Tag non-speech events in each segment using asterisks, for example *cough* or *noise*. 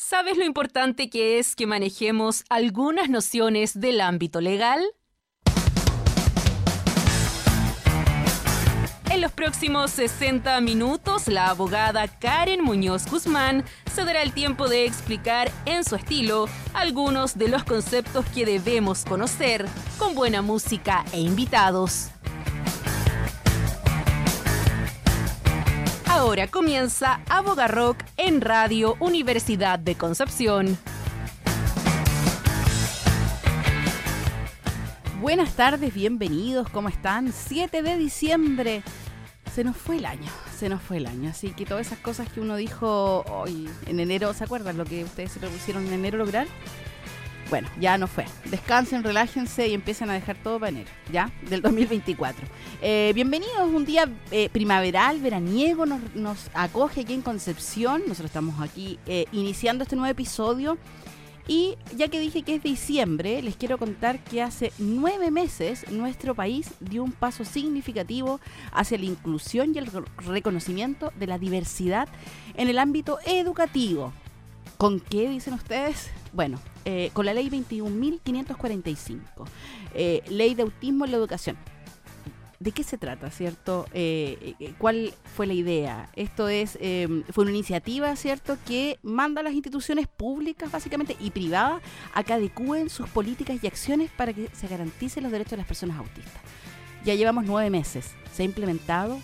¿Sabes lo importante que es que manejemos algunas nociones del ámbito legal? En los próximos 60 minutos, la abogada Karen Muñoz Guzmán se dará el tiempo de explicar en su estilo algunos de los conceptos que debemos conocer, con buena música e invitados. Ahora comienza Aboga Rock en Radio Universidad de Concepción. Buenas tardes, bienvenidos, ¿cómo están? 7 de diciembre se nos fue el año, se nos fue el año. Así que todas esas cosas que uno dijo hoy en enero, ¿se acuerdan lo que ustedes se propusieron en enero lograr? Bueno, ya no fue. Descansen, relájense y empiecen a dejar todo para enero, ¿ya? Del 2024. Eh, bienvenidos, un día eh, primaveral, veraniego, nos, acoge aquí en Concepción. Nosotros estamos aquí eh, iniciando este nuevo episodio y ya que dije que es diciembre, les quiero contar que hace nueve meses nuestro país dio un paso significativo hacia la inclusión y el reconocimiento de la diversidad en el ámbito educativo. ¿Con qué dicen ustedes? Bueno, eh, con la ley 21.545, eh, ley de autismo en la educación ¿De qué se trata, cierto? Eh, eh, ¿Cuál fue la idea? Esto es, em, fue una iniciativa, cierto, que manda a las instituciones públicas, básicamente, y privadas, a que adecúen sus políticas y acciones para que se garanticen los derechos de las personas autistas. Ya llevamos nueve meses, se ha implementado,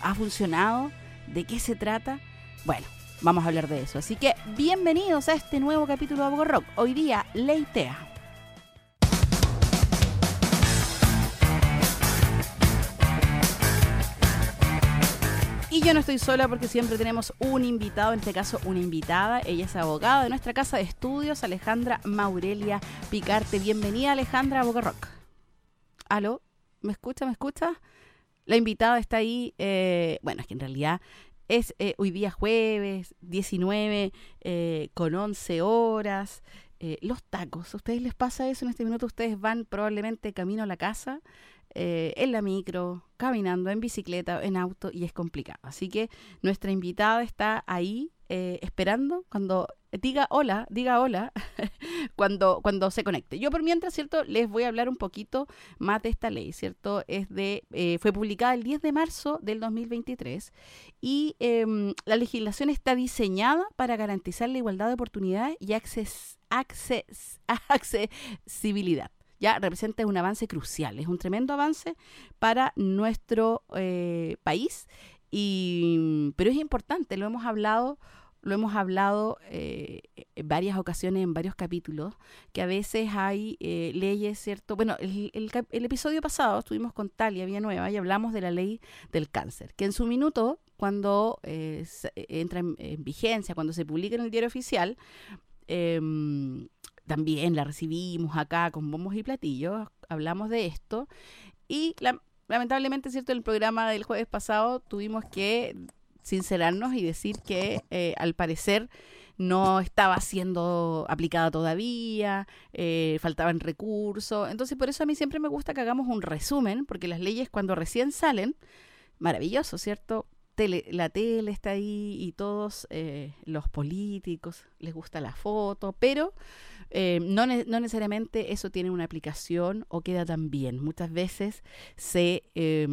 ha funcionado, ¿de qué se trata? Bueno, vamos a hablar de eso. Así que bienvenidos a este nuevo capítulo de Abogo Rock. Hoy día, Leitea. Y yo no estoy sola porque siempre tenemos un invitado, en este caso una invitada. Ella es abogada de nuestra casa de estudios, Alejandra Maurelia Picarte. Bienvenida, Alejandra, a Boca Rock. ¿Aló? ¿Me escucha? ¿Me escucha? La invitada está ahí. Eh, bueno, es que en realidad es eh, hoy día jueves, 19, eh, con 11 horas. los tacos, ¿a ustedes les pasa eso? En este minuto ustedes van probablemente camino a la casa eh, en la micro, caminando, en bicicleta, en auto y es complicado. Así que nuestra invitada está ahí eh, esperando cuando diga hola, diga hola, *laughs* cuando, cuando se conecte. Yo por mientras, ¿cierto? Les voy a hablar un poquito más de esta ley, ¿cierto? Es de, eh, fue publicada el 10 de marzo del 2023 y em, la legislación está diseñada para garantizar la igualdad de oportunidades y acces, acces, *laughs* accesibilidad ya representa un avance crucial, es un tremendo avance para nuestro eh, país, y, pero es importante, lo hemos hablado lo hemos hablado eh, en varias ocasiones, en varios capítulos, que a veces hay eh, leyes, ¿cierto? Bueno, el, el, episodio pasado estuvimos con Talia Villanueva y hablamos de la ley del cáncer, que en su minuto, cuando entra en, en, vigencia, cuando se publica en el diario oficial, eh, también la recibimos acá con bombos y platillos, hablamos de esto y lamentablemente, ¿cierto? En el programa del jueves pasado tuvimos que sincerarnos y decir que eh, al parecer no estaba siendo aplicada todavía, eh, faltaban recursos. Entonces, por eso a mí siempre me gusta que hagamos un resumen, porque las leyes cuando recién salen, maravilloso, ¿cierto? la tele está ahí y todos eh, los políticos les gusta la foto, pero eh, no, no, necesariamente eso tiene una aplicación o queda tan bien. Muchas veces se... Eh,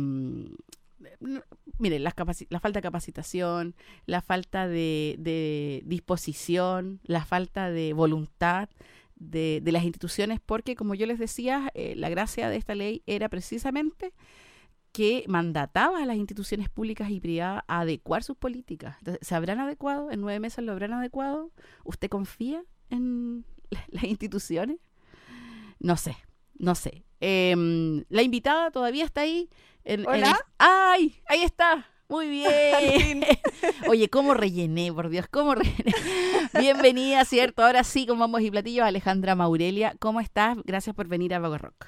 miren, la, la, falta de capacitación, la falta de, disposición, la falta de voluntad de, las instituciones, porque como yo les decía, eh, la gracia de esta ley era precisamente que mandataba a las instituciones públicas y privadas a adecuar sus políticas. ¿Se habrán adecuado? ¿En nueve meses lo habrán adecuado? ¿Usted confía en las instituciones? No sé, no sé. Em, la invitada todavía está ahí. ¿Hola? ¡Ay! Ahí está. Muy bien. *laughs* Oye, ¿cómo rellené, por Dios? ¿Cómo rellené? Bienvenida, ¿cierto? Ahora sí, con vamos y platillos, Alejandra Maurelia. ¿Cómo estás? Gracias por venir a Vago Rock.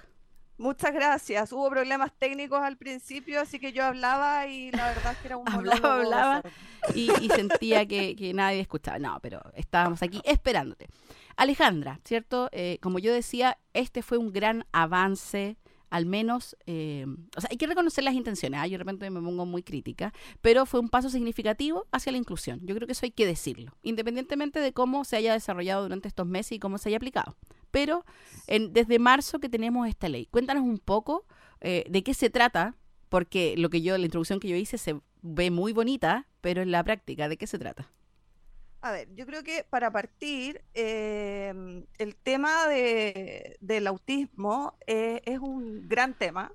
Muchas gracias. Hubo problemas técnicos al principio, así que yo hablaba y la verdad es que era un Hablaba, hablaba y, y, sentía que, que nadie escuchaba. No, pero estábamos aquí esperándote. Alejandra, ¿cierto? Eh, como yo decía, este fue un gran avance al menos, eh, o sea, hay que reconocer las intenciones. ¿ah? Yo de repente me pongo muy crítica, pero fue un paso significativo hacia la inclusión. Yo creo que eso hay que decirlo, independientemente de cómo se haya desarrollado durante estos meses y cómo se haya aplicado. Pero en, desde marzo que tenemos esta ley, cuéntanos un poco eh, de qué se trata, porque lo que yo, la introducción que yo hice se ve muy bonita, pero en la práctica, ¿de qué se trata? A ver, yo creo que para partir, em, el tema de, del autismo eh, es un gran tema.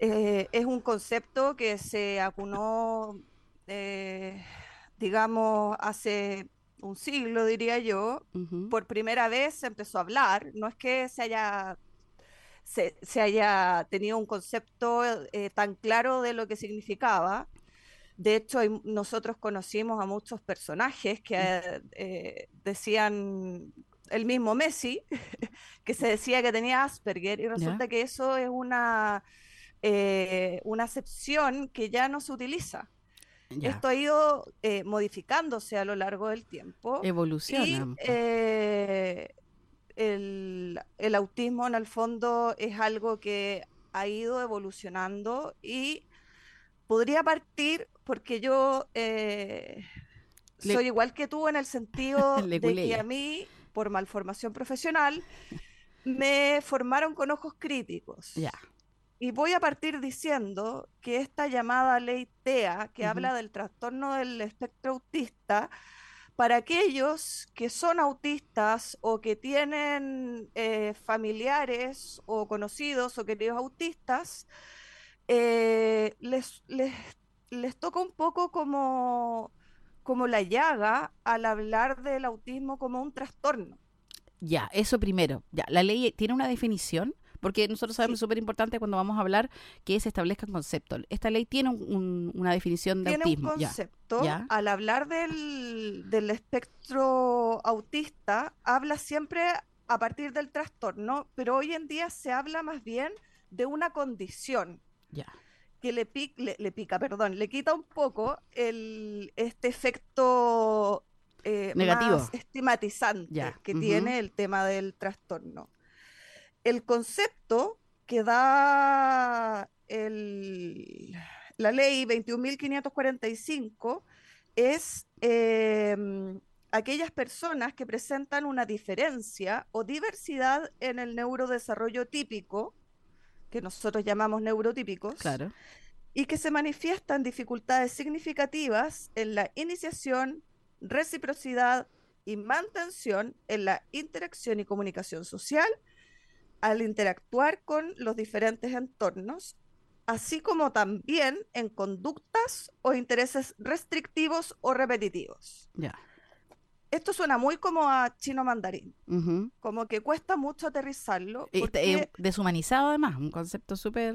Eh, es un concepto que se acunó, eh, digamos, hace un siglo, diría yo. Por primera vez se empezó a hablar. No es que se haya, se, se haya tenido un concepto tan claro de lo que significaba de hecho, nosotros conocimos a muchos personajes que mm. eh, decían el mismo Messi, *laughs* que se decía que tenía Asperger, y resulta que eso es una, eh, una acepción que ya no se utiliza. Esto ha ido eh, modificándose a lo largo del tiempo. Evoluciona. el, el autismo, en el fondo, es algo que ha ido evolucionando y podría partir porque yo eh, soy igual que tú en el sentido *laughs* de que a mí, por malformación profesional, me formaron con ojos críticos. Ya. Y voy a partir diciendo que esta llamada ley TEA, que habla del trastorno del espectro autista, para aquellos que son autistas o que tienen eh, familiares o conocidos o queridos autistas, eh, les, les, les, toca un poco como, como la llaga al hablar del autismo como un trastorno. Ya, eso primero. Ya, la ley tiene una definición, porque nosotros sabemos súper importante cuando vamos a hablar que se establezcan conceptos. Esta ley tiene una definición de tiene autismo. Un concepto. Al hablar del, del espectro autista, habla siempre a partir del trastorno, pero hoy en día se habla más bien de una condición que le, le, pica, perdón, le quita un poco el, este efecto eh, negativo. estigmatizante que tiene el tema del trastorno. El concepto que da la ley 21.545 es em, aquellas personas que presentan una diferencia o diversidad en el neurodesarrollo típico que nosotros llamamos neurotípicos, claro. y que se manifiestan dificultades significativas en la iniciación, reciprocidad y mantención en la interacción y comunicación social al interactuar con los diferentes entornos, así como también en conductas o intereses restrictivos o repetitivos. Ya esto suena muy como a chino mandarín, como que cuesta mucho aterrizarlo. Porque... deshumanizado además, un concepto súper...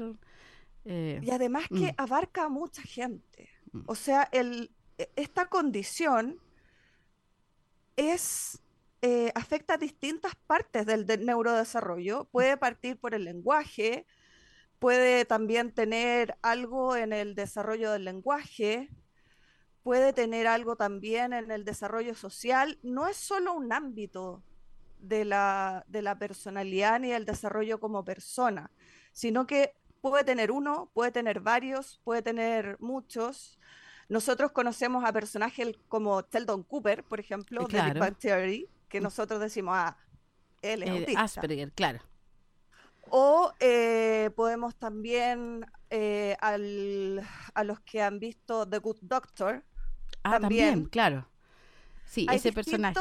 Eh, y además que mm. abarca a mucha gente. Mm. O sea, el, e, esta condición es... Eh, afecta a distintas partes del, del neurodesarrollo. Puede partir por el lenguaje, puede también tener algo en el desarrollo del lenguaje, puede tener algo también en el desarrollo social, no es solo un ámbito de la, de la personalidad ni del desarrollo como persona, sino que puede tener uno, puede tener varios, puede tener muchos. Nosotros conocemos a personajes como Sheldon Cooper, por ejemplo, de Big Bang Theory, que mm. nosotros decimos, ah, él es eh, Asperger, claro. O eh, podemos también eh, al, a los que han visto The Good Doctor, Ah, también, claro. Sí, ese personaje.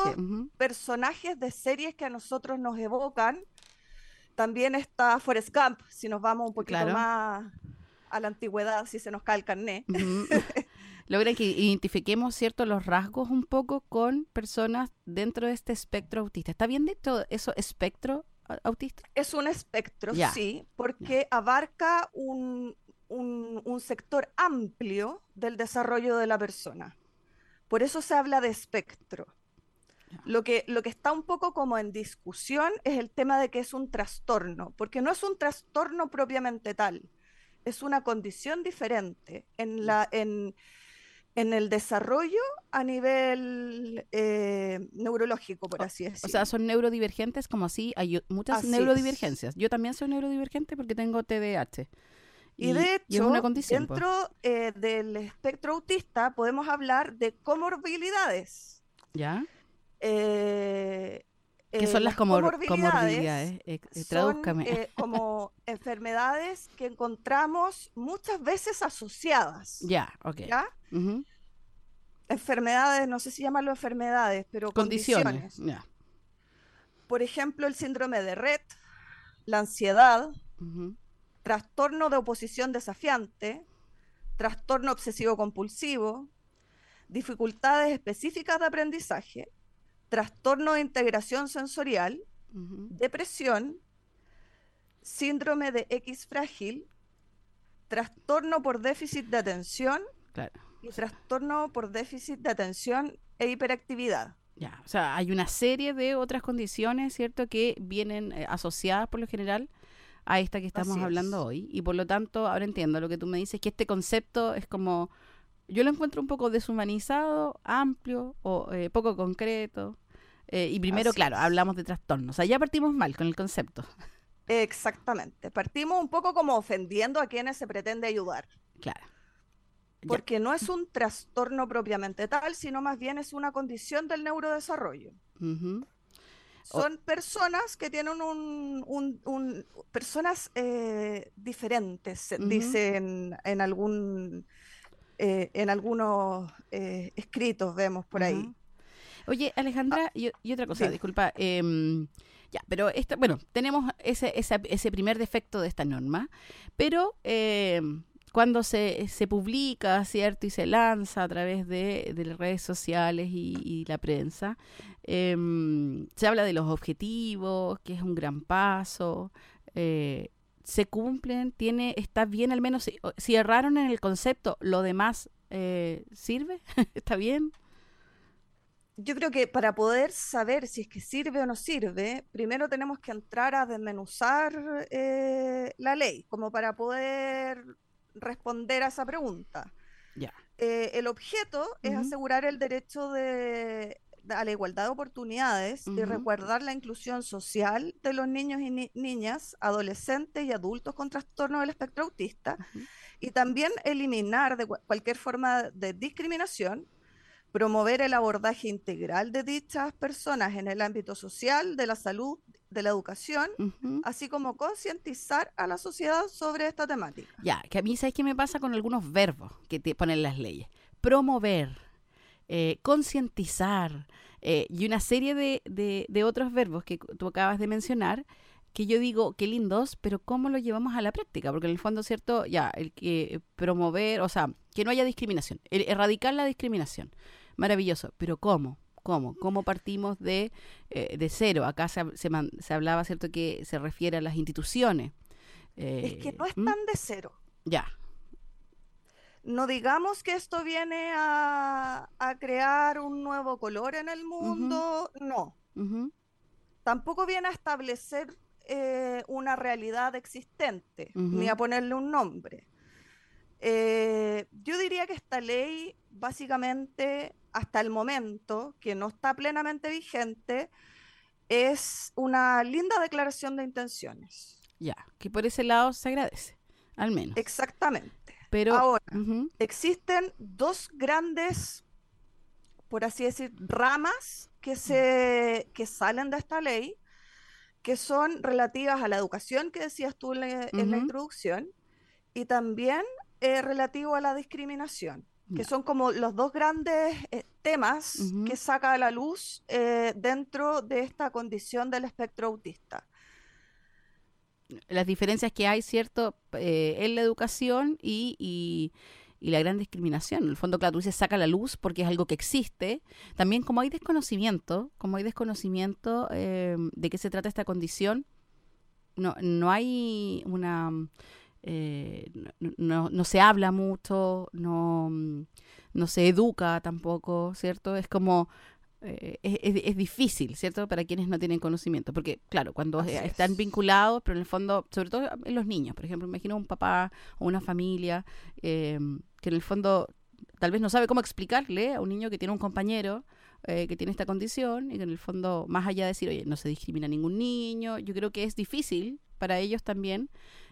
Personajes de series que a nosotros nos evocan. También está Forrest Gump, si nos vamos un poquito más a la antigüedad, si se nos cae el carné. *laughs* Logra que identifiquemos cierto los rasgos un poco con personas dentro de este espectro autista. ¿Está bien dicho eso, espectro autista? Es un espectro, sí, porque abarca un, un, sector amplio del desarrollo de la persona. Por eso se habla de espectro. Lo que, lo que está un poco como en discusión es el tema de que es un trastorno, porque no es un trastorno propiamente tal, es una condición diferente en, la, en, en el desarrollo a nivel eh, neurológico, por así decirlo. O sea, son neurodivergentes como así, hay muchas neurodivergencias. Yo también soy neurodivergente porque tengo TDAH. Y, de hecho, dentro eh, del espectro autista podemos hablar de comorbilidades. ¿Ya? Eh, ¿Qué son las, comorbilidades? tradúzcame. *laughs* como enfermedades que encontramos muchas veces asociadas. Ya, ok. ¿Ya? Enfermedades, no sé si llamarlo enfermedades, pero condiciones. Por ejemplo, el síndrome de Rett, la ansiedad, trastorno de oposición desafiante, trastorno obsesivo compulsivo, dificultades específicas de aprendizaje, trastorno de integración sensorial, depresión, síndrome de X frágil, trastorno por déficit de atención y trastorno por déficit de atención e hiperactividad. Ya, o sea, hay una serie de otras condiciones, ¿cierto?, que vienen eh, asociadas por lo general a esta que estamos hablando hoy. Y por lo tanto, ahora entiendo lo que tú me dices, que este concepto es como, yo lo encuentro un poco deshumanizado, amplio o eh, poco concreto. Eh, y primero, claro, hablamos de trastornos. O sea, ya partimos mal con el concepto. Exactamente. Partimos un poco como ofendiendo a quienes se pretende ayudar. Claro. Porque no es un trastorno propiamente tal, sino más bien es una condición del neurodesarrollo. Son personas que tienen un, un, personas eh, diferentes, dicen en algún eh, en algunos eh, escritos vemos por ahí. Oye, Alejandra, ah, y, otra cosa, disculpa. Em, ya, pero esta, bueno, tenemos ese, ese primer defecto de esta norma, pero em, cuando se, se publica, ¿cierto? Y se lanza a través de, de redes sociales y, la prensa, em, se habla de los objetivos, que es un gran paso, eh, se cumplen, tiene, está bien al menos, si, erraron en el concepto, lo demás eh, sirve, *laughs* está bien. Yo creo que para poder saber si es que sirve o no sirve, primero tenemos que entrar a desmenuzar eh, la ley, como para poder responder a esa pregunta. Eh, el objeto es asegurar el derecho de, a la igualdad de oportunidades y recordar la inclusión social de los niños y niñas, adolescentes y adultos con trastorno del espectro autista, y también eliminar de cualquier forma de discriminación promover el abordaje integral de dichas personas en el ámbito social, de la salud, de la educación, así como concientizar a la sociedad sobre esta temática. Ya, que a mí, ¿sabes qué me pasa con algunos verbos que te ponen las leyes? Promover, eh, concientizar eh, y una serie de, de, otros verbos que tú acabas de mencionar que yo digo, qué lindos, pero ¿cómo lo llevamos a la práctica? Porque en el fondo, ¿cierto? Ya, el que promover, o sea, que no haya discriminación, erradicar la discriminación. Maravilloso, pero ¿cómo? ¿Cómo? ¿Cómo partimos de, eh, de cero? Acá se, se, hablaba, ¿cierto?, que se refiere a las instituciones. es que no es ¿Mm? tan de cero. Ya. No digamos que esto viene a, crear un nuevo color en el mundo, no. Tampoco viene a establecer eh, una realidad existente, ni a ponerle un nombre. Eh, yo diría que esta ley básicamente hasta el momento, que no está plenamente vigente, es una linda declaración de intenciones. Ya, que por ese lado se agradece, al menos. Exactamente. Pero ahora, existen dos grandes, por así decir, ramas que se que salen de esta ley, que son relativas a la educación que decías tú en la, introducción, y también eh, relativo a la discriminación que son como los dos grandes eh, temas que saca a la luz eh, dentro de esta condición del espectro autista. Las diferencias que hay, ¿cierto?, eh, en la educación y, y, la gran discriminación. En el fondo, claro, tú dices saca a la luz porque es algo que existe. También como hay desconocimiento, como hay desconocimiento de qué se trata esta condición, no, no hay una eh, no, no, se habla mucho, no, no se educa tampoco, ¿cierto? Es como, eh, es, difícil, ¿cierto? Para quienes no tienen conocimiento, porque claro, cuando están vinculados, pero en el fondo, sobre todo en los niños, por ejemplo, imagino un papá o una familia eh, que en el fondo tal vez no sabe cómo explicarle a un niño que tiene un compañero eh, que tiene esta condición y que en el fondo, más allá de decir, oye, no se discrimina a ningún niño, yo creo que es difícil para ellos también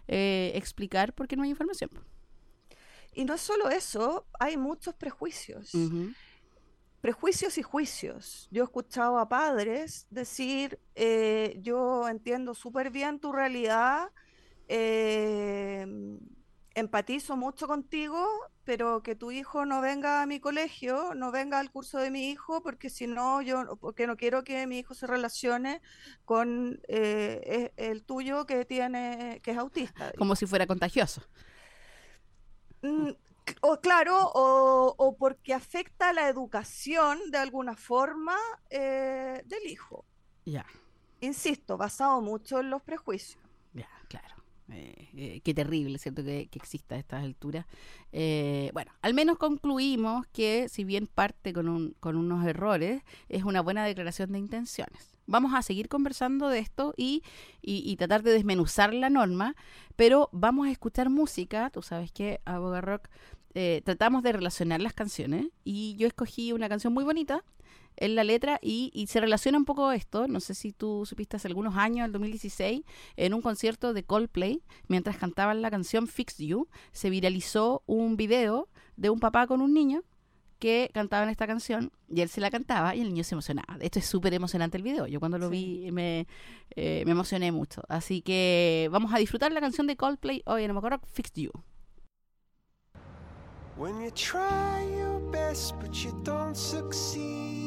eh, explicar por qué no hay información. Y no es solo eso, hay muchos prejuicios. Prejuicios y juicios. Yo he escuchado a padres decir, eh, yo entiendo súper bien tu realidad, empatizo mucho contigo, pero que tu hijo no venga a mi colegio, no venga al curso de mi hijo, porque si no, yo, porque no quiero que mi hijo se relacione con eh, e, el tuyo que tiene, que es autista. Como si fuera contagioso. Mm, o claro, o, porque afecta la educación de alguna forma eh, del hijo. Ya. Insisto, basado mucho en los prejuicios. Ya, claro. Eh, eh, qué terrible, ¿cierto? Que, exista a estas alturas. Eh, bueno, al menos concluimos que si bien parte con, un, con unos errores, es una buena declaración de intenciones. Vamos a seguir conversando de esto y, y, tratar de desmenuzar la norma, pero vamos a escuchar música. Tú sabes que a Boga Rock tratamos de relacionar las canciones y yo escogí una canción muy bonita en la letra y, se relaciona un poco esto, no sé si tú supiste hace algunos años, el 2016, en un concierto de Coldplay, mientras cantaban la canción Fix You, se viralizó un video de un papá con un niño que cantaban esta canción y él se la cantaba y el niño se emocionaba. Esto es súper emocionante el video. Yo cuando lo vi me, eh, me emocioné mucho. Así que vamos a disfrutar la canción de Coldplay hoy en acuerdo Fix You. When you try your best but you don't succeed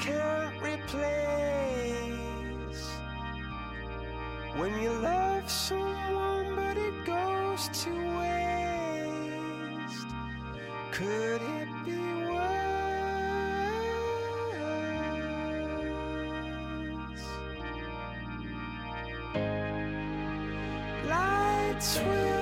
can't replace. When you love someone but it goes to waste. Could it be? sweet. lights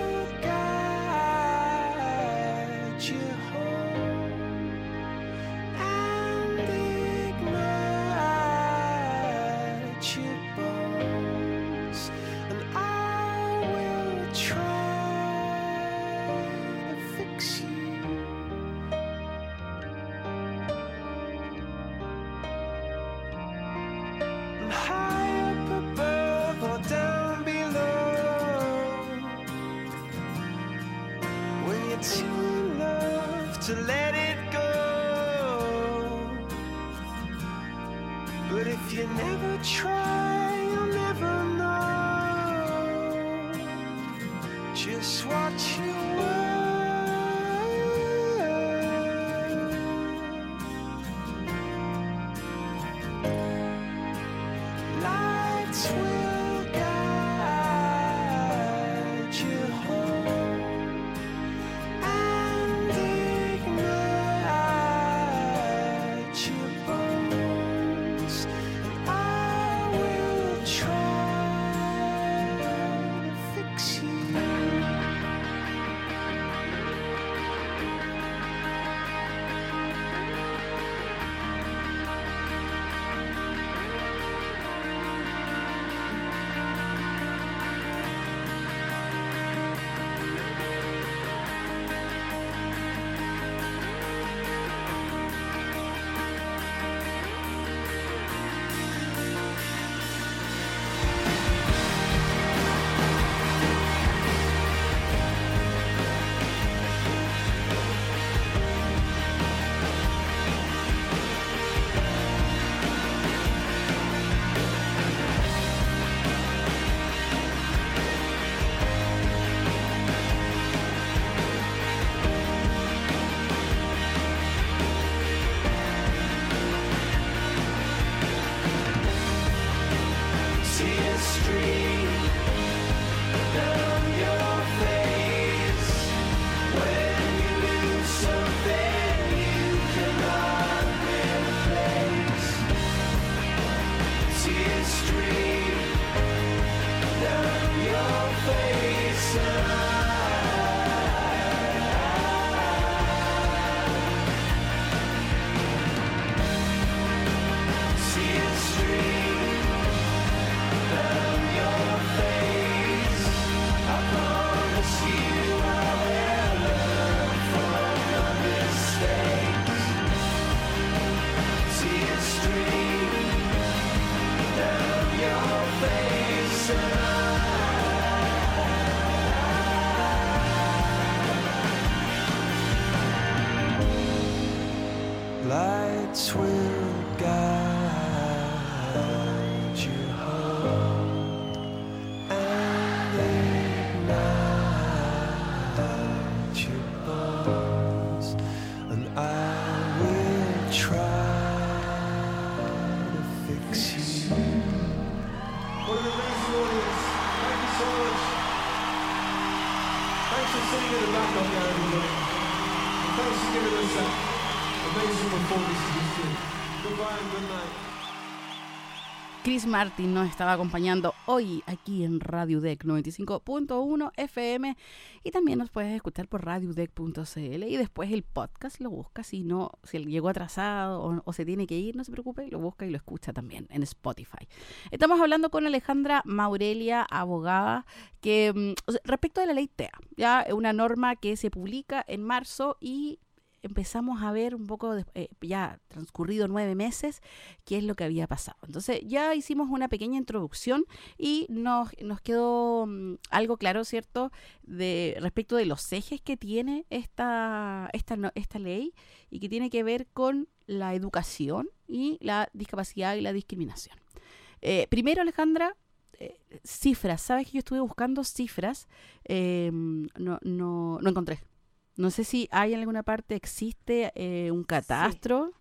Martin nos estaba acompañando hoy aquí en Radio Deck 95.1 FM y también nos puedes escuchar por radiodeck.cl y después el podcast lo busca si no, si llegó atrasado o, se tiene que ir, no se preocupe, lo busca y lo escucha también en Spotify. Estamos hablando con Alejandra Maurelia, abogada, que mm, respecto de la ley TEA, ya una norma que se publica en marzo y empezamos a ver un poco, de- eh, ya transcurrido nueve meses, qué es lo que había pasado. Entonces ya hicimos una pequeña introducción y nos, nos quedó mm, algo claro, ¿cierto?, de respecto de los ejes que tiene esta, esta, no- esta ley y que tiene que ver con la educación y la discapacidad y la discriminación. Eh, primero, Alejandra, eh, cifras. Sabes que yo estuve buscando cifras, eh, no, no, no encontré. No sé si hay en alguna parte, existe eh, un catastro.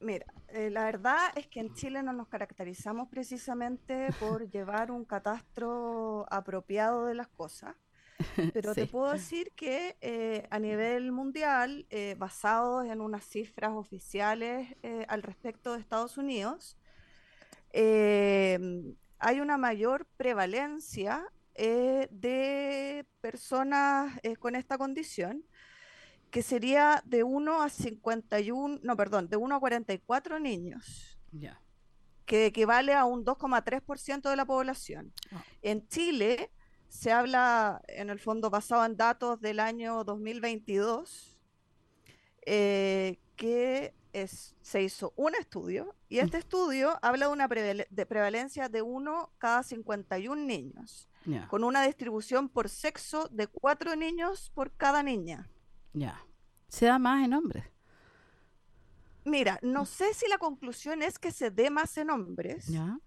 Mira, eh, la verdad es que en Chile no nos caracterizamos precisamente por *laughs* llevar un catastro apropiado de las cosas, *laughs* pero te puedo decir que eh, a nivel mundial, basados en unas cifras oficiales al respecto de Estados Unidos, eh, hay una mayor prevalencia eh, de personas eh, con esta condición que sería de 1 a 51, no, perdón, de 1 a 44 niños, Ya. que equivale a un 2,3% de la población. Ah. En Chile se habla, en el fondo, basado en datos del año 2022, eh, que es, se hizo un estudio, y este estudio habla de una de prevalencia de 1 cada 51 niños, con una distribución por sexo de 4 niños por cada niña. Ya. Se da más en hombres. Mira, no sé si la conclusión es que se dé más en hombres, Ya.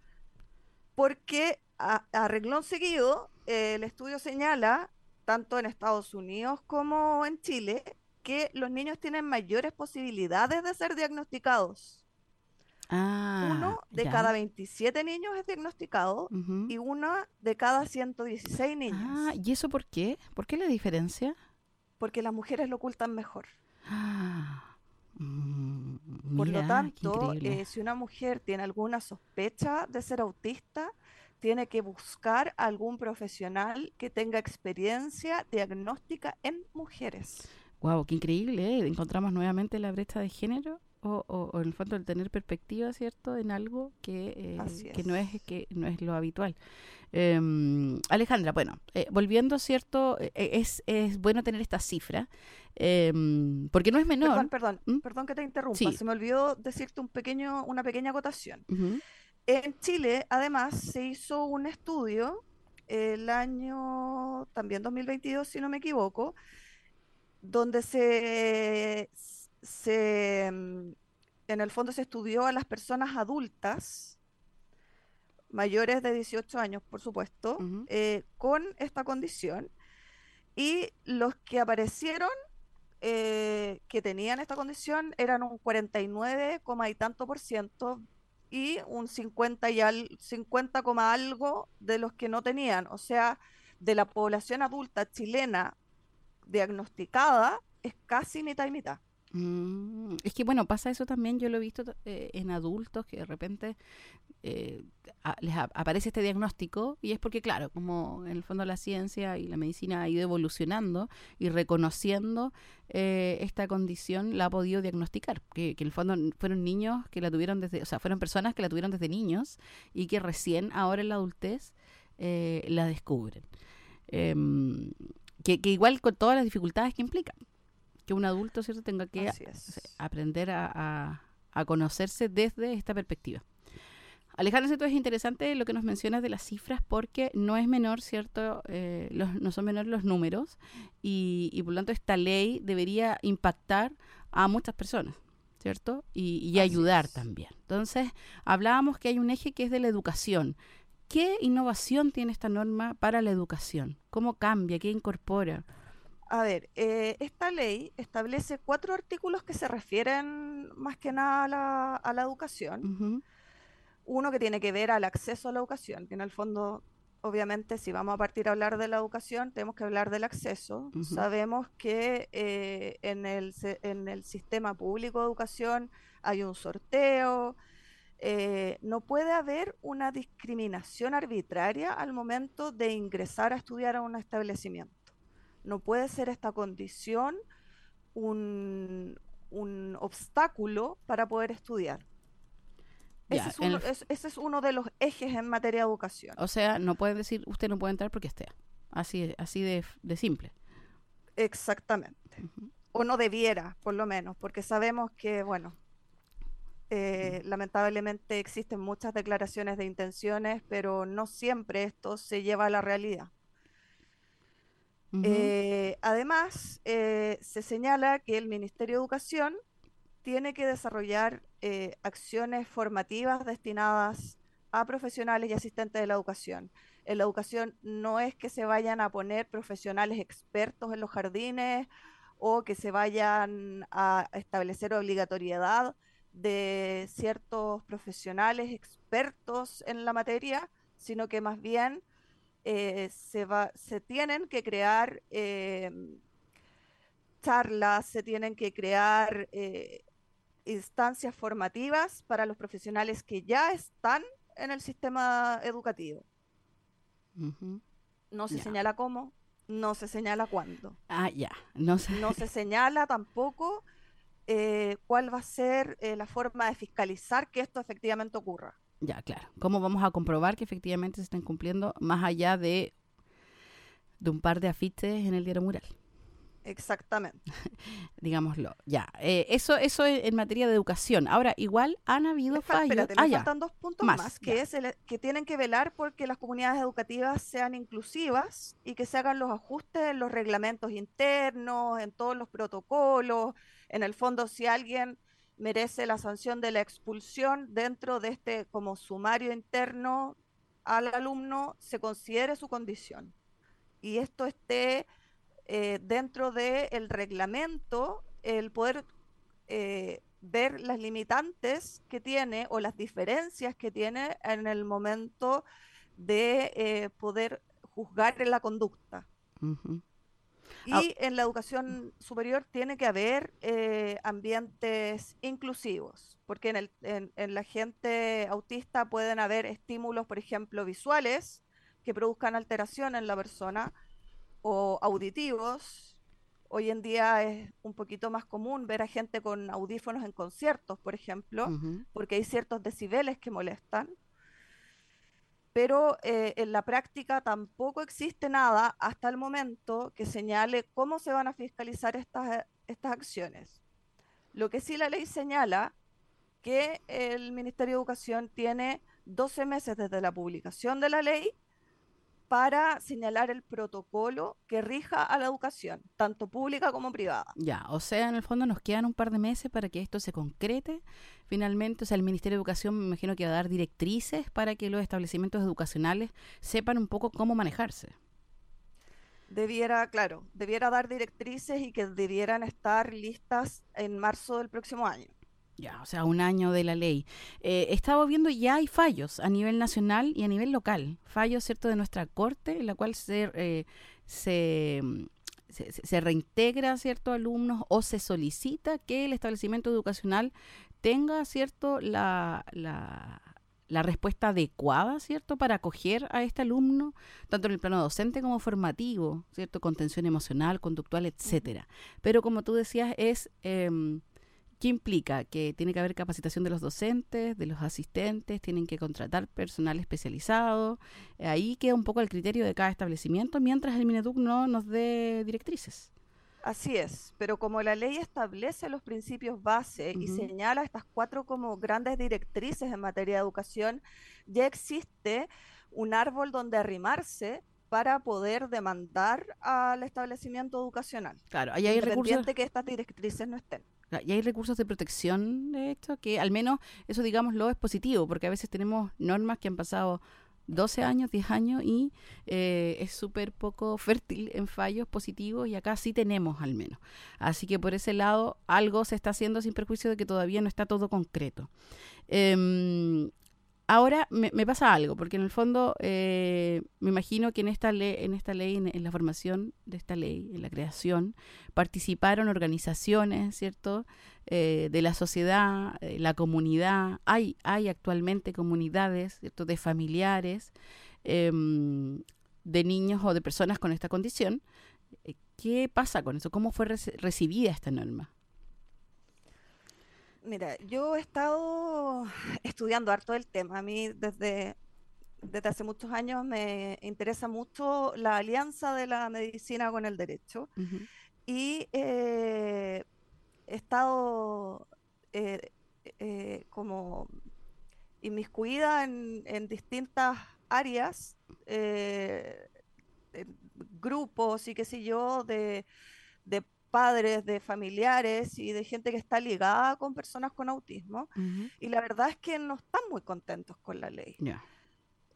porque a, a renglón seguido eh, el estudio señala, tanto en Estados Unidos como en Chile, que los niños tienen mayores posibilidades de ser diagnosticados. Ah. Uno de ya. cada 27 niños es diagnosticado y una de cada 116 niños, Ah, ¿y eso por qué? ¿Por qué la diferencia? Porque las mujeres lo ocultan mejor. Ah. *gasps* Mm, Por mira, lo tanto, eh, si una mujer tiene alguna sospecha de ser autista, tiene que buscar algún profesional que tenga experiencia diagnóstica en mujeres. Wow, qué increíble, ¿eh? Encontramos nuevamente la brecha de género o, o- o en el fondo el tener perspectiva, ¿cierto? En algo que, eh, que no es. que no es lo habitual. Em, Alejandra, bueno, eh, volviendo, ¿cierto? Eh, es, es bueno tener esta cifra em, porque no es menor. Perdón, perdón, ¿Mm? perdón que te interrumpa. Sí. Se me olvidó decirte un pequeño, una pequeña acotación. En Chile, además, se hizo un estudio el año también 2022, si no me equivoco, donde se, se, mm, en el fondo se estudió a las personas adultas, mayores de 18 años, por supuesto, eh, con esta condición, y los que aparecieron eh, que tenían esta condición eran un 49, coma y tanto por ciento y un 50 y al, 50, coma algo de los que no tenían. O sea, de la población adulta chilena diagnosticada es casi mitad y mitad. Mm, es que bueno, pasa eso también, yo lo he visto eh, en adultos que de repente eh, les ap- aparece este diagnóstico y es porque claro, como en el fondo la ciencia y la medicina ha ido evolucionando y reconociendo eh, esta condición, la ha podido diagnosticar, que, en el fondo fueron niños que la tuvieron desde, o sea, fueron personas que la tuvieron desde niños y que recién ahora en la adultez eh, la descubren. Em, que, que igual con todas las dificultades que implica que un adulto cierto tenga que a- aprender a, a- a conocerse desde esta perspectiva. Alejandro, esto es interesante lo que nos mencionas de las cifras porque no es menor, ¿cierto? Eh, los- no son menores los números y, y por lo tanto esta ley debería impactar a muchas personas, ¿cierto? Y, y ayudar es. también. Entonces, hablábamos que hay un eje que es de la educación. ¿Qué innovación tiene esta norma para la educación? ¿Cómo cambia? ¿Qué incorpora? A ver, eh, esta ley establece cuatro artículos que se refieren más que nada a la, a la educación. Uno que tiene que ver al acceso a la educación, que en el fondo, obviamente, si vamos a partir a hablar de la educación, tenemos que hablar del acceso. Sabemos que eh, en el, en el sistema público de educación hay un sorteo. eh, no puede haber una discriminación arbitraria al momento de ingresar a estudiar a un establecimiento. No puede ser esta condición un, un obstáculo para poder estudiar. Ya, Ese es, uno, el- es- ese es uno de los ejes en materia de educación. O sea, no puede decir, usted no puede entrar porque esté. Así, así de, de simple. Exactamente. O no debiera, por lo menos, porque sabemos que, bueno, eh, lamentablemente existen muchas declaraciones de intenciones, pero no siempre esto se lleva a la realidad. Eh, además, eh, se señala que el Ministerio de Educación tiene que desarrollar eh, acciones formativas destinadas a profesionales y asistentes de la educación. En la educación no es que se vayan a poner profesionales expertos en los jardines o que se vayan a establecer obligatoriedad de ciertos profesionales expertos en la materia, sino que más bien eh, se, va, se tienen que crear eh, charlas, se tienen que crear eh, instancias formativas para los profesionales que ya están en el sistema educativo. No se señala cómo, no se señala cuándo, Ah, ya. No sé. no se *laughs* señala tampoco cuál va a ser la forma de fiscalizar que esto efectivamente ocurra. Ya, claro. ¿Cómo vamos a comprobar que efectivamente se estén cumpliendo más allá de, de un par de afiches en el diario mural? Exactamente. *laughs* Digámoslo. Ya. Eh, eso, eso en, materia de educación. Ahora, igual han habido fallos. espérate, ah, faltan dos puntos Más, más, que ya. es el- que tienen que velar porque las comunidades educativas sean inclusivas y que se hagan los ajustes en los reglamentos internos, en todos los protocolos. En el fondo, si alguien merece la sanción de la expulsión dentro de este como sumario interno al alumno, se considere su condición. Y esto esté eh, dentro del reglamento, el poder eh, ver las limitantes que tiene o las diferencias que tiene en el momento de eh, poder juzgar la conducta. Y Ah. en la educación superior tiene que haber eh, ambientes inclusivos, porque en, el, en, en la gente autista pueden haber estímulos, por ejemplo, visuales que produzcan alteración en la persona o auditivos. Hoy en día es un poquito más común ver a gente con audífonos en conciertos, por ejemplo, porque hay ciertos decibeles que molestan. Pero eh, en la práctica tampoco existe nada hasta el momento que señale cómo se van a fiscalizar estas, estas acciones. Lo que sí la ley señala que el Ministerio de Educación tiene 12 meses desde la publicación de la ley para señalar el protocolo que rija a la educación, tanto pública como privada. Ya, o sea, en el fondo nos quedan un par de meses para que esto se concrete. Finalmente, o sea, el Ministerio de Educación me imagino que va a dar directrices para que los establecimientos educacionales sepan un poco cómo manejarse. Debiera, claro, debiera dar directrices y que debieran estar listas en marzo del próximo año. Ya, o sea, un año de la ley. Eh, estaba viendo ya hay fallos a nivel nacional y a nivel local. Fallos, ¿cierto?, de nuestra corte, en la cual se, eh, se, mm, se, se- se reintegra, ¿cierto?, alumnos o se solicita que el establecimiento educacional tenga, ¿cierto?, la, la, la respuesta adecuada, ¿cierto?, para acoger a este alumno, tanto en el plano docente como formativo, ¿cierto?, contención emocional, conductual, etcétera. Pero como tú decías, es... em, ¿Qué implica? Que tiene que haber capacitación de los docentes, de los asistentes, tienen que contratar personal especializado. Eh, Ahí queda un poco el criterio de cada establecimiento, mientras el Mineduc no nos dé directrices. Así es, pero como la ley establece los principios base y señala estas cuatro como grandes directrices en materia de educación, ya existe un árbol donde arrimarse para poder demandar al establecimiento educacional, Claro, ahí hay recursos. que estas directrices no estén. Y hay recursos de protección de esto, que al menos eso, digámoslo, es positivo, porque a veces tenemos normas que han pasado 12 años, 10 años y eh, es súper poco fértil en fallos positivos y acá sí tenemos al menos. Así que por ese lado algo se está haciendo sin perjuicio de que todavía no está todo concreto. Em, ahora me, me pasa algo, porque en el fondo eh, me imagino que en esta ley, en esta ley, en, la formación de esta ley, en la creación, participaron organizaciones, ¿cierto? Eh, de la sociedad, eh, la comunidad. Hay, hay actualmente comunidades, ¿cierto? De familiares, em, de niños o de personas con esta condición. Eh, ¿Qué pasa con eso? ¿Cómo fue reci- recibida esta norma? Mira, yo he estado *sighs* estudiando harto el tema. A mí desde, desde hace muchos años me interesa mucho la alianza de la medicina con el derecho. Y eh, he estado eh, eh, como inmiscuida en, en distintas áreas, eh, grupos y qué sé yo, de, de padres, de familiares y de gente que está ligada con personas con autismo. Y la verdad es que no están muy contentos con la ley.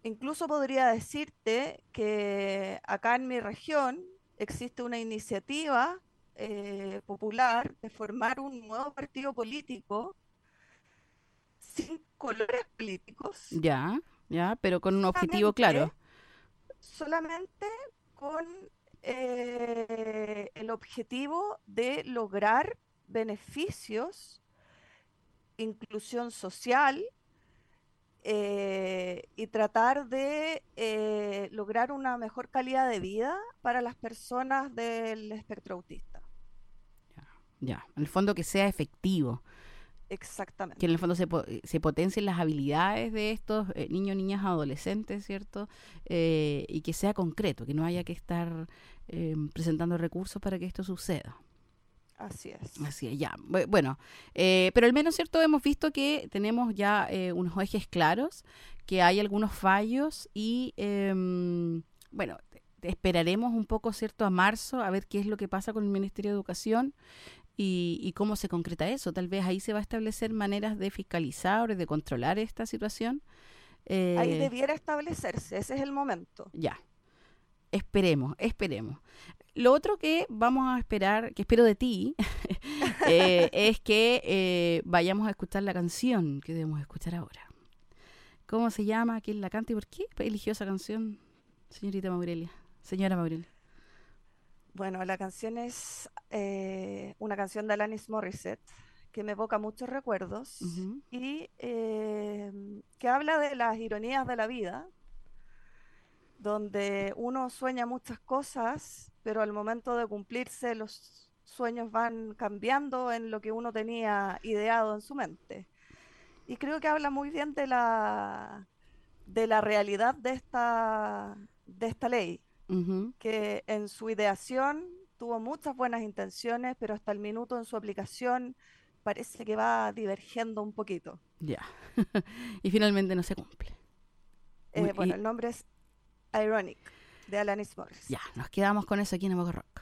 Incluso podría decirte que acá en mi región existe una iniciativa eh, popular de formar un nuevo partido político sin colores políticos, Ya, ya, pero con un objetivo claro. solamente con eh, el objetivo de lograr beneficios, inclusión social eh, y tratar de eh, lograr una mejor calidad de vida para las personas del espectro autista. Ya, en el fondo que sea efectivo, Exactamente. que en el fondo se, po- se potencien las habilidades de estos eh, niños, niñas, adolescentes, ¿cierto? Eh, y que sea concreto, que no haya que estar eh, presentando recursos para que esto suceda. Así es. Así es, ya. Bu- Bueno, eh, pero al menos, ¿cierto? Hemos visto que tenemos ya eh, unos ejes claros, que hay algunos fallos y, em, bueno, esperaremos un poco, ¿cierto? A marzo a ver qué es lo que pasa con el Ministerio de Educación y, y cómo se concreta eso. Tal vez ahí se va a establecer maneras de fiscalizar o de controlar esta situación. Ahí Eh, debiera establecerse, ese es el momento. ya. Esperemos, esperemos. Lo otro que vamos a esperar, que espero de ti, *laughs* eh, *laughs* es que eh, vayamos a escuchar la canción que debemos escuchar ahora. ¿Cómo se llama? ¿Quién la canta y por qué eligió esa canción, señorita Maurelia? Señora Maurelia. Bueno, la canción es eh, una canción de Alanis Morissette que me evoca muchos recuerdos y eh, que habla de las ironías de la vida, donde uno sueña muchas cosas, pero al momento de cumplirse los sueños van cambiando en lo que uno tenía ideado en su mente. Y creo que habla muy bien de la, de la realidad de esta, de esta ley Que en su ideación tuvo muchas buenas intenciones, pero hasta el minuto en su aplicación parece que va divergiendo un poquito. Ya. *laughs* y finalmente no se cumple. Eh, Muy- bueno, y- el nombre es Ironic, de Alanis Morris. Ya, nos quedamos con eso aquí en Avoco Rock.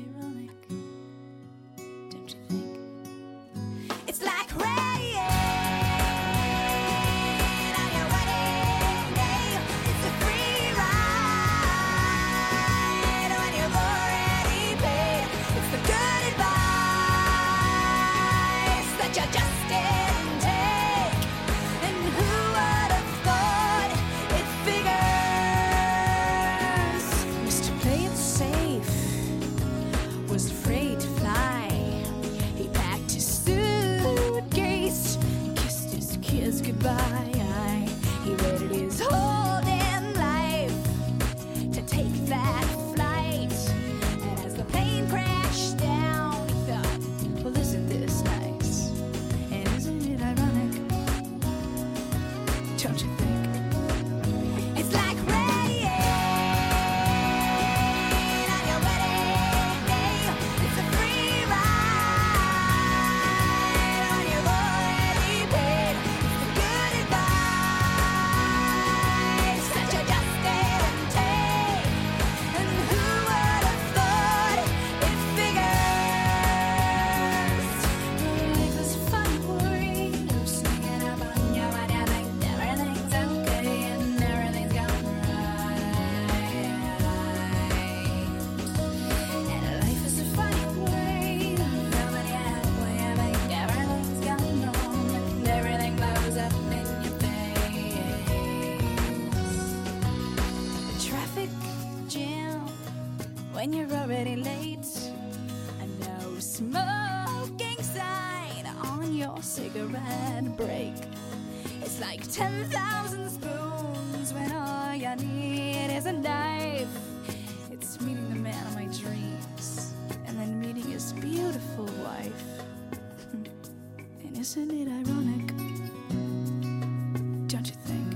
Don't you think?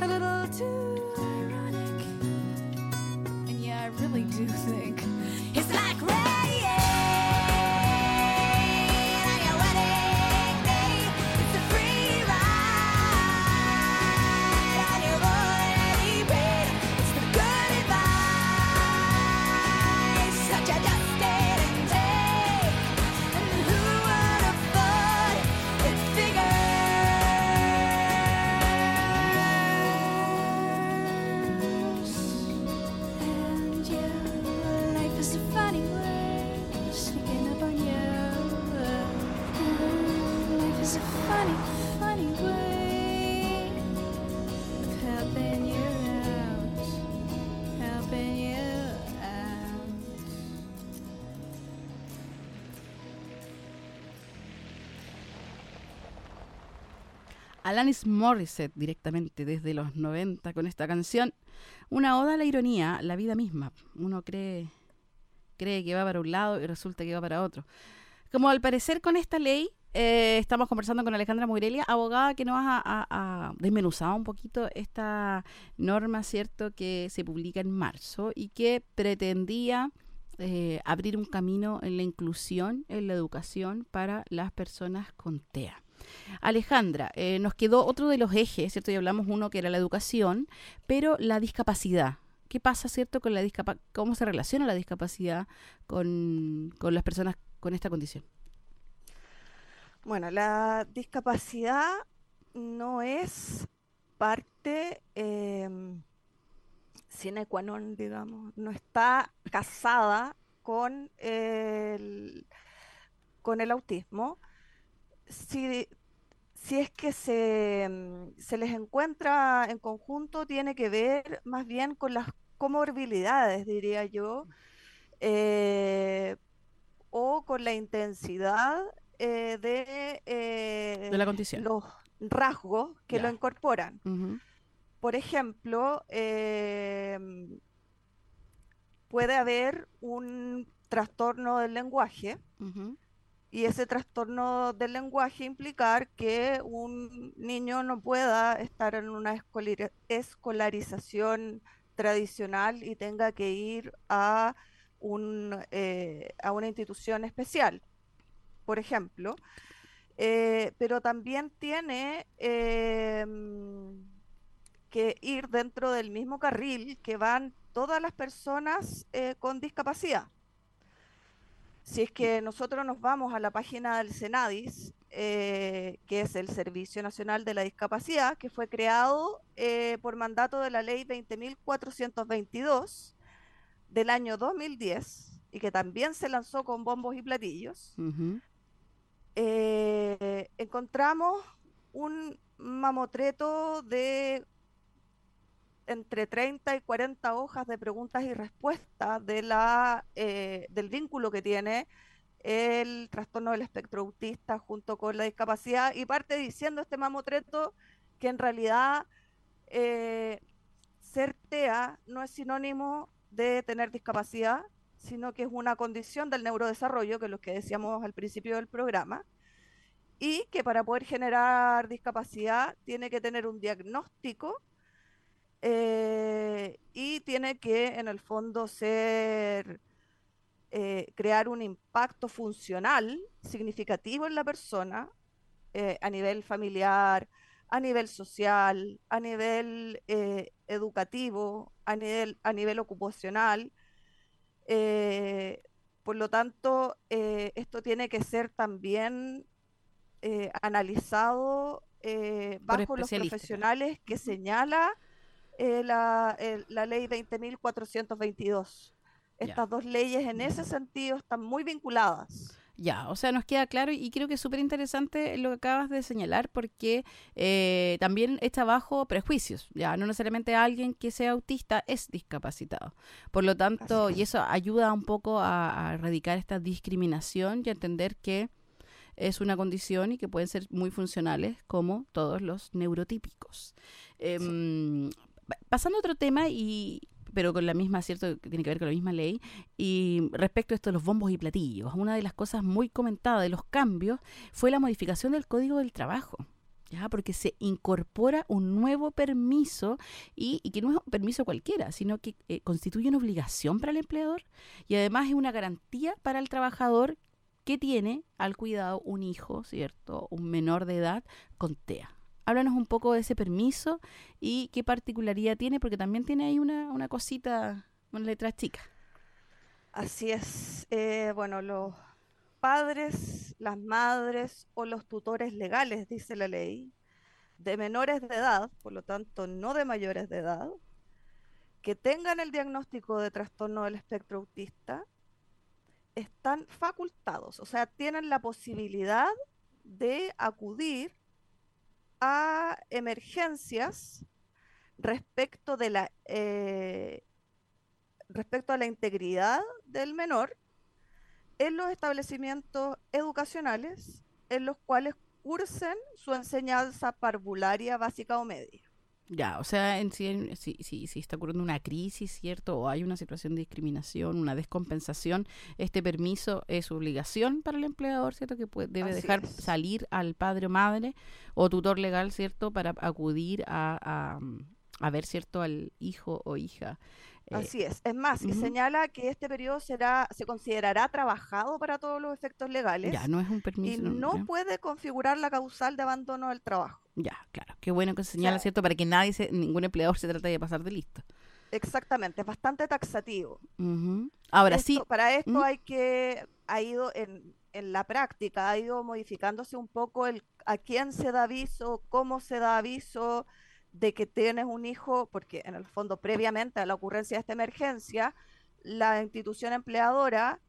A little too ironic. And yeah, I really do think it's like Alanis Morissette directamente desde los 90 con esta canción. Una oda a la ironía, la vida misma. Uno cree, cree que va para un lado y resulta que va para otro. Como al parecer con esta ley, eh, estamos conversando con Alejandra Morelia, abogada que nos ha, desmenuzado un poquito esta norma, ¿cierto?, que se publica en marzo y que pretendía eh, abrir un camino en la inclusión, en la educación para las personas con TEA. Alejandra, eh, nos quedó otro de los ejes, ¿cierto? Y hablamos uno que era la educación, pero la discapacidad. ¿Qué pasa, cierto, con la discapacidad? ¿Cómo se relaciona la discapacidad con, con las personas con esta condición? Bueno, la discapacidad no es parte em, sine qua non, digamos, no está casada con el, con el autismo. Si, si es que se, em, se les encuentra en conjunto, tiene que ver más bien con las comorbilidades, diría yo, eh, o con la intensidad eh, de, eh, De la condición. los rasgos que lo incorporan. Por ejemplo, em, puede haber un trastorno del lenguaje y ese trastorno del lenguaje implicar que un niño no pueda estar en una escolarización tradicional y tenga que ir a, un, eh, a una institución especial, por ejemplo. Eh, pero también tiene em, que ir dentro del mismo carril que van todas las personas eh, con discapacidad. Si es que nosotros nos vamos a la página del Senadis, eh, que es el Servicio Nacional de la Discapacidad, que fue creado eh, por mandato de la ley 20.422 del año 2010 y que también se lanzó con bombos y platillos, eh, encontramos un mamotreto de entre 30 y 40 hojas de preguntas y respuestas de la, eh, del vínculo que tiene el trastorno del espectro autista junto con la discapacidad y parte diciendo este mamotreto que en realidad eh, ser TEA no es sinónimo de tener discapacidad, sino que es una condición del neurodesarrollo, que es lo que decíamos al principio del programa, y que para poder generar discapacidad tiene que tener un diagnóstico eh, y tiene que en el fondo ser eh, crear un impacto funcional significativo en la persona eh, a nivel familiar, a nivel social, a nivel educativo, a nivel, a nivel ocupacional. Por lo tanto, esto tiene que ser también analizado bajo los profesionales que señala eh, la, la ley 20.422. Ya. Estas dos leyes en ese sentido están muy vinculadas. Ya, o sea, nos queda claro y creo que es súper interesante lo que acabas de señalar porque eh, también echa abajo prejuicios. Ya, no necesariamente alguien que sea autista es discapacitado. Por lo tanto, y eso ayuda un poco a, a erradicar esta discriminación y a entender que es una condición y que pueden ser muy funcionales como todos los neurotípicos. Em, Pasando a otro tema y pero con la misma, ¿cierto? Que tiene que ver con la misma ley. Y respecto a esto de los bombos y platillos, una de las cosas muy comentadas de los cambios fue la modificación del Código del Trabajo. ¿Ya? Porque se incorpora un nuevo permiso y, y que no es un permiso cualquiera, sino que eh, constituye una obligación para el empleador y además es una garantía para el trabajador que tiene al cuidado un hijo, ¿cierto? Un menor de edad con TEA. Háblanos un poco de ese permiso y qué particularidad tiene, porque también tiene ahí una, una cosita, una letra chica. Así es. Eh, bueno, los padres, las madres o los tutores legales, dice la ley, de menores de edad, por lo tanto no de mayores de edad, que tengan el diagnóstico de trastorno del espectro autista, están facultados, o sea, tienen la posibilidad de acudir a emergencias respecto de la eh, respecto a la integridad del menor en los establecimientos educacionales en los cuales cursen su enseñanza parvularia básica o media. Ya, o sea, en, si, en- si, si, si está ocurriendo una crisis, ¿cierto? O hay una situación de discriminación, una descompensación, este permiso es obligación para el empleador, ¿cierto? Que puede, debe Así dejar es. salir al padre o madre o tutor legal, ¿cierto? Para acudir a, a, a ver, ¿cierto? Al hijo o hija. Eh, Así es. Es más, y ujú. señala que este periodo será, se considerará trabajado para todos los efectos legales ya, no es un y permiso. no ya. puede configurar la causal de abandono del trabajo. Ya, claro. Qué bueno que se señala, sea- ¿cierto? Para que nadie, se, ningún empleador se trate de pasar de listo. Exactamente, es bastante taxativo. Ahora sí, Para esto ¿Mm? hay que, ha ido en, en la práctica, ha ido modificándose un poco el a quién se da aviso, cómo se da aviso de que tienes un hijo, porque en el fondo previamente a la ocurrencia de esta emergencia, la institución empleadora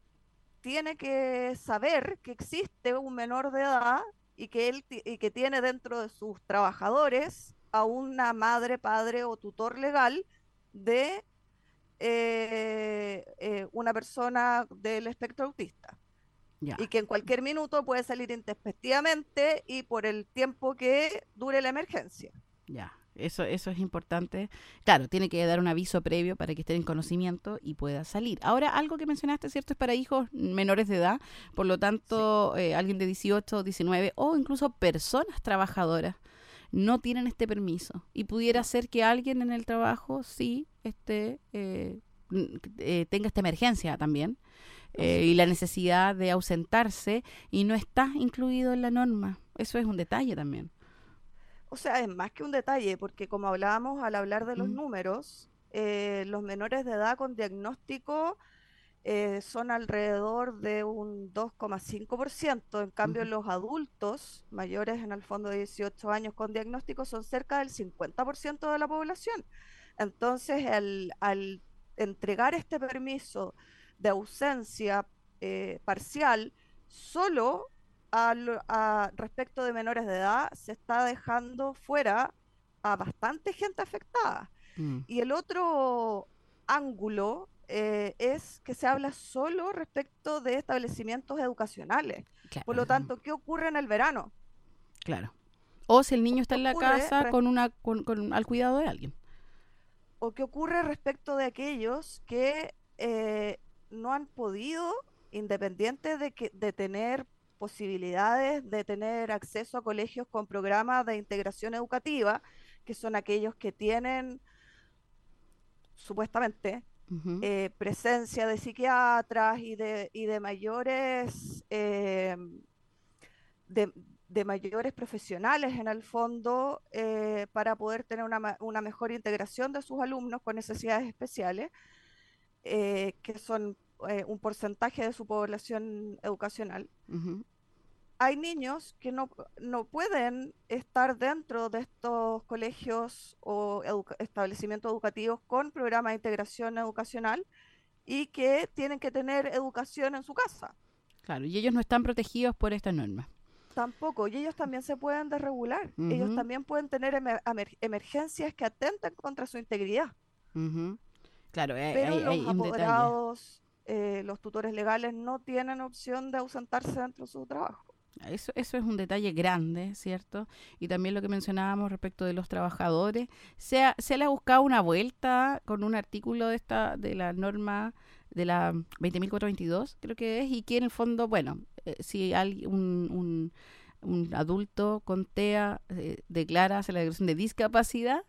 tiene que saber que existe un menor de edad y que él y que tiene dentro de sus trabajadores a una madre, padre o tutor legal de eh, eh, una persona del espectro autista ya. y que en cualquier minuto puede salir intempestivamente y por el tiempo que dure la emergencia. Ya, eso, eso es importante. Claro, tiene que dar un aviso previo para que esté en conocimiento y pueda salir. Ahora, algo que mencionaste, ¿cierto? Es para hijos menores de edad, por lo tanto, eh, alguien de 18, 19 o incluso personas trabajadoras no tienen este permiso. Y pudiera ser que alguien en el trabajo sí esté, eh, eh, tenga esta emergencia también. eh, y la necesidad de ausentarse y no está incluido en la norma. Eso es un detalle también. O sea, es más que un detalle, porque como hablábamos al hablar de los Mm. números, eh, los menores de edad con diagnóstico eh, son alrededor de un 2,5%. En cambio, los adultos mayores en el fondo de 18 años con diagnóstico son cerca del 50% de la población. Entonces, al, al entregar este permiso de ausencia eh, parcial solo a a- respecto de menores de edad, se está dejando fuera a bastante gente afectada. Mm. Y el otro ángulo eh, es que se habla solo respecto de establecimientos educacionales. Por lo tanto, ¿qué ocurre en el verano? Claro. O si el niño está en la casa con una con, con- al cuidado de alguien. ¿O qué ocurre respecto de aquellos que eh, no han podido, independiente de, que, de tener posibilidades de tener acceso a colegios con programas de integración educativa, que son aquellos que tienen supuestamente eh, presencia de psiquiatras y de, y de mayores eh, de, de mayores profesionales en el fondo eh, para poder tener una, una mejor integración de sus alumnos con necesidades especiales, que son eh, un porcentaje de su población educacional. Hay niños que no, no pueden estar dentro de estos colegios o educa- establecimientos educativos con programas de integración educacional y que tienen que tener educación en su casa. Claro, y ellos no están protegidos por esta norma. Tampoco, y ellos también se pueden desregular. Ellos también pueden tener emer- emer- emergencias que atenten contra su integridad. Claro, hay, Pero hay- los hay apoderados, eh, los tutores legales no tienen opción de ausentarse dentro de su trabajo. Eso, eso es un detalle grande, ¿cierto? Y también lo que mencionábamos respecto de los trabajadores. Se, se le ha buscado una vuelta con un artículo de esta de la norma de la 20.422, creo que es, y que en el fondo, bueno, eh, si hay un, un, adulto con TEA eh, declara la declaración de discapacidad,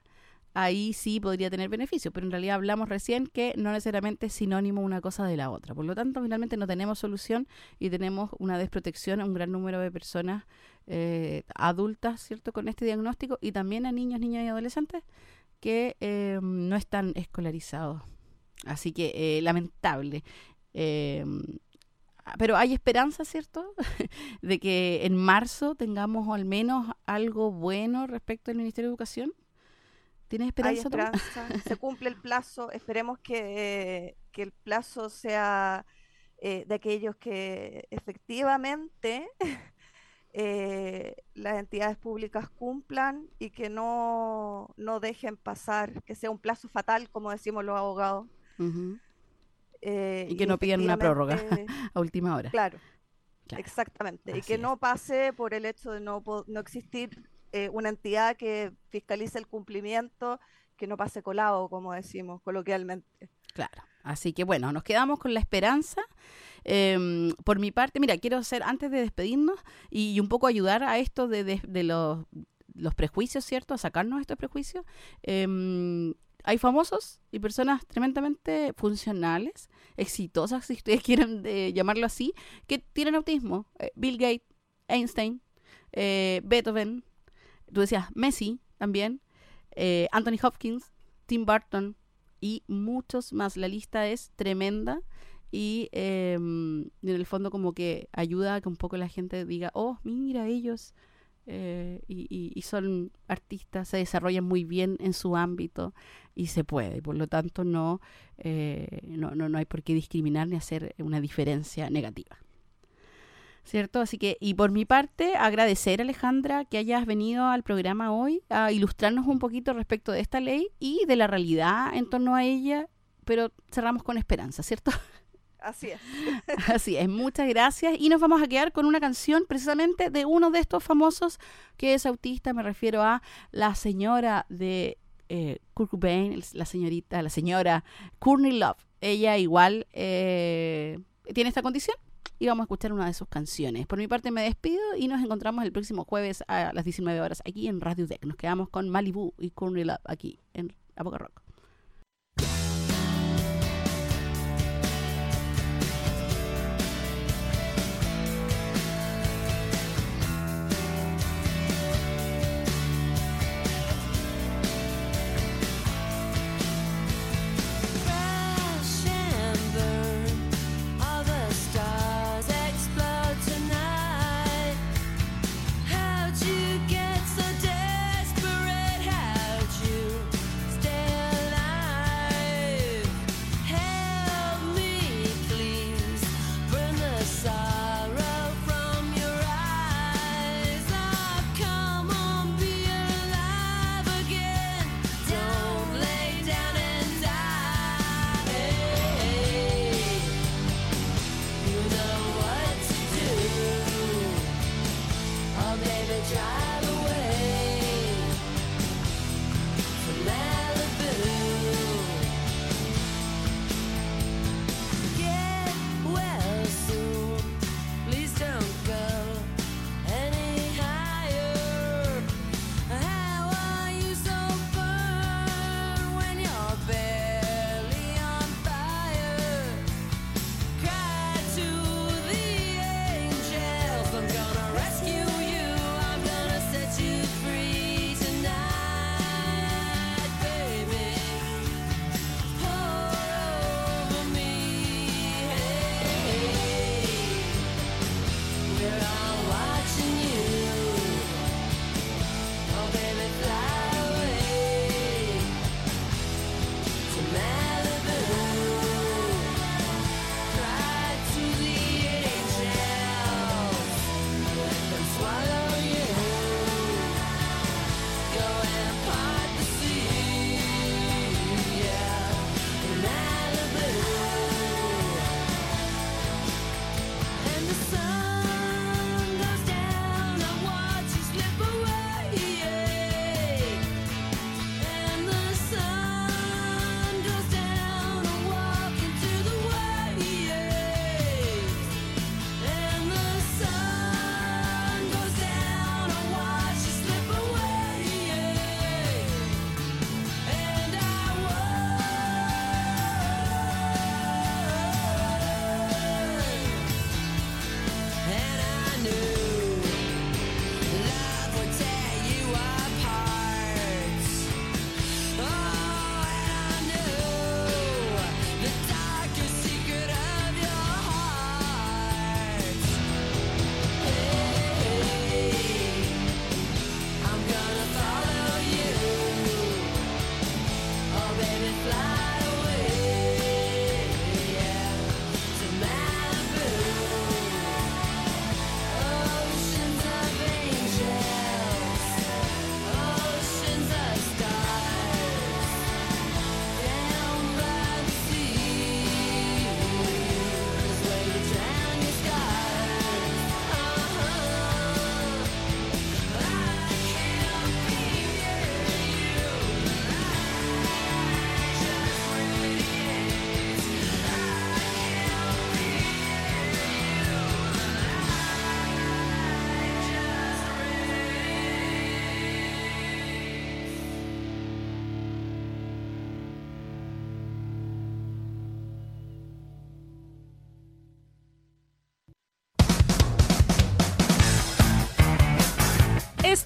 ahí sí podría tener beneficio, pero en realidad hablamos recién que no necesariamente es sinónimo una cosa de la otra. Por lo tanto, finalmente no tenemos solución y tenemos una desprotección a un gran número de personas eh, adultas, ¿cierto?, con este diagnóstico y también a niños, niñas y adolescentes que eh, no están escolarizados. Así que eh, lamentable. Pero hay esperanza, ¿cierto?, *laughs* de que en marzo tengamos al menos algo bueno respecto al Ministerio de Educación. ¿Tienes Hay esperanza? tú? esperanza, se cumple el plazo, esperemos que, que el plazo sea eh, de aquellos que efectivamente *laughs* eh, las entidades públicas cumplan y que no, no dejen pasar, que sea un plazo fatal, como decimos los abogados. Eh, Y que no pidan una prórroga. *laughs* A última hora. Claro, Claro. exactamente. Y que es. no pase por el hecho de no, no existir eh, una entidad que fiscalice el cumplimiento, que no pase colado, como decimos coloquialmente. Claro. Así que bueno, nos quedamos con la esperanza. Em, por mi parte, mira, quiero hacer, antes de despedirnos y, un poco ayudar a esto de, los, prejuicios, ¿cierto? A sacarnos estos prejuicios. em, hay famosos y personas tremendamente funcionales, exitosas, *laughs* si ustedes quieren eh, llamarlo así, que tienen autismo. Eh, Bill Gates, Einstein, eh, Beethoven, tú decías Messi también, eh, Anthony Hopkins, Tim Burton y muchos más. La lista es tremenda y eh, en el fondo como que ayuda a que un poco la gente diga, oh, mira ellos. eh, y, son artistas, se desarrollan muy bien en su ámbito y se puede. Por lo tanto no, eh, no, no, no hay por qué discriminar ni hacer una diferencia negativa. ¿Cierto? Así que, y por mi parte, agradecer, Alejandra, que hayas venido al programa hoy a ilustrarnos un poquito respecto de esta ley y de la realidad en torno a ella, pero cerramos con esperanza, ¿cierto? *laughs* Así es. Así es, muchas gracias. Y nos vamos a quedar con una canción precisamente de uno de estos famosos que es autista. Me refiero a la señora de eh, Kurt Cobain, el- la señorita, la señora Courtney Love. Ella igual eh, tiene esta condición y vamos a escuchar una de sus canciones. Por mi parte me despido y nos encontramos el próximo jueves a las 19 horas aquí en Radio Deck. Nos quedamos con Malibu y Courtney Love aquí en Boca Rock.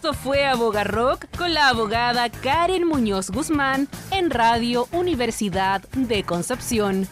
Esto fue Abogarrock con la abogada Karen Muñoz Guzmán en Radio Universidad de Concepción.